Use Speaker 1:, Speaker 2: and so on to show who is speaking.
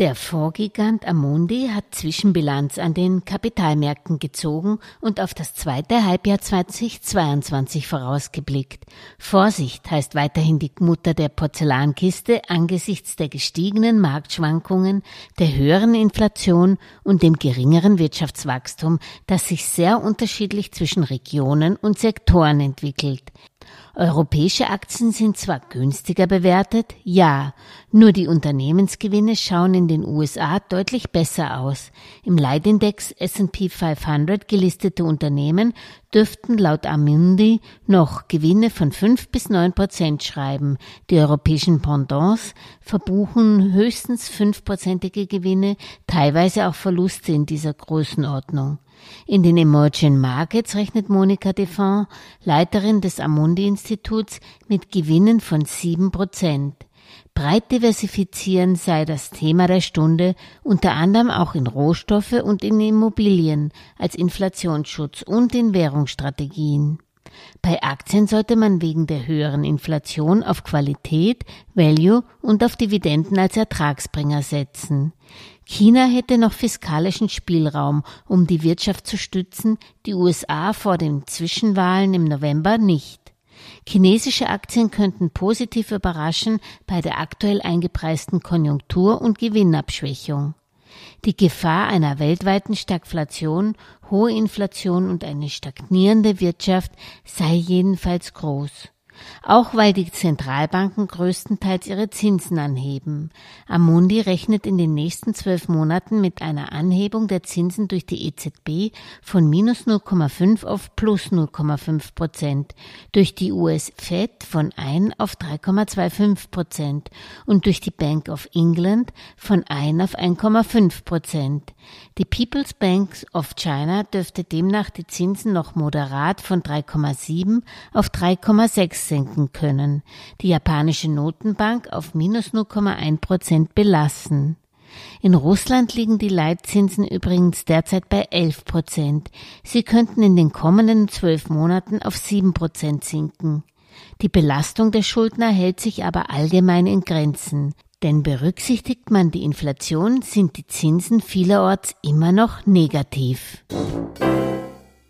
Speaker 1: Der Vorgigant Amundi hat Zwischenbilanz an den Kapitalmärkten gezogen und auf das zweite Halbjahr 2022 vorausgeblickt. Vorsicht heißt weiterhin die Mutter der Porzellankiste angesichts der gestiegenen Marktschwankungen, der höheren Inflation und dem geringeren Wirtschaftswachstum, das sich sehr unterschiedlich zwischen Regionen und Sektoren entwickelt. Europäische Aktien sind zwar günstiger bewertet, ja, nur die Unternehmensgewinne schauen in den USA deutlich besser aus. Im Leitindex S&P 500 gelistete Unternehmen dürften laut Amundi noch Gewinne von fünf bis neun Prozent schreiben. Die europäischen Pendants verbuchen höchstens fünfprozentige Gewinne, teilweise auch Verluste in dieser Größenordnung. In den Emerging Markets rechnet Monika Defant, Leiterin des Amundi-Instituts, mit Gewinnen von sieben Prozent. Breit diversifizieren sei das Thema der Stunde, unter anderem auch in Rohstoffe und in Immobilien als Inflationsschutz und in Währungsstrategien. Bei Aktien sollte man wegen der höheren Inflation auf Qualität, Value und auf Dividenden als Ertragsbringer setzen. China hätte noch fiskalischen Spielraum, um die Wirtschaft zu stützen, die USA vor den Zwischenwahlen im November nicht. Chinesische Aktien könnten positiv überraschen bei der aktuell eingepreisten Konjunktur- und Gewinnabschwächung. Die Gefahr einer weltweiten Stagflation, hohe Inflation und eine stagnierende Wirtschaft sei jedenfalls groß auch weil die Zentralbanken größtenteils ihre Zinsen anheben. Amundi rechnet in den nächsten zwölf Monaten mit einer Anhebung der Zinsen durch die EZB von minus 0,5 auf plus 0,5 Prozent, durch die US Fed von 1 auf 3,25 Prozent und durch die Bank of England von 1 auf 1,5 Prozent. Die People's Bank of China dürfte demnach die Zinsen noch moderat von 3,7 auf 3,6 senken können, die japanische Notenbank auf minus 0,1 Prozent belassen. In Russland liegen die Leitzinsen übrigens derzeit bei 11 Prozent. Sie könnten in den kommenden zwölf Monaten auf 7 Prozent sinken. Die Belastung der Schuldner hält sich aber allgemein in Grenzen. Denn berücksichtigt man die Inflation, sind die Zinsen vielerorts immer noch negativ.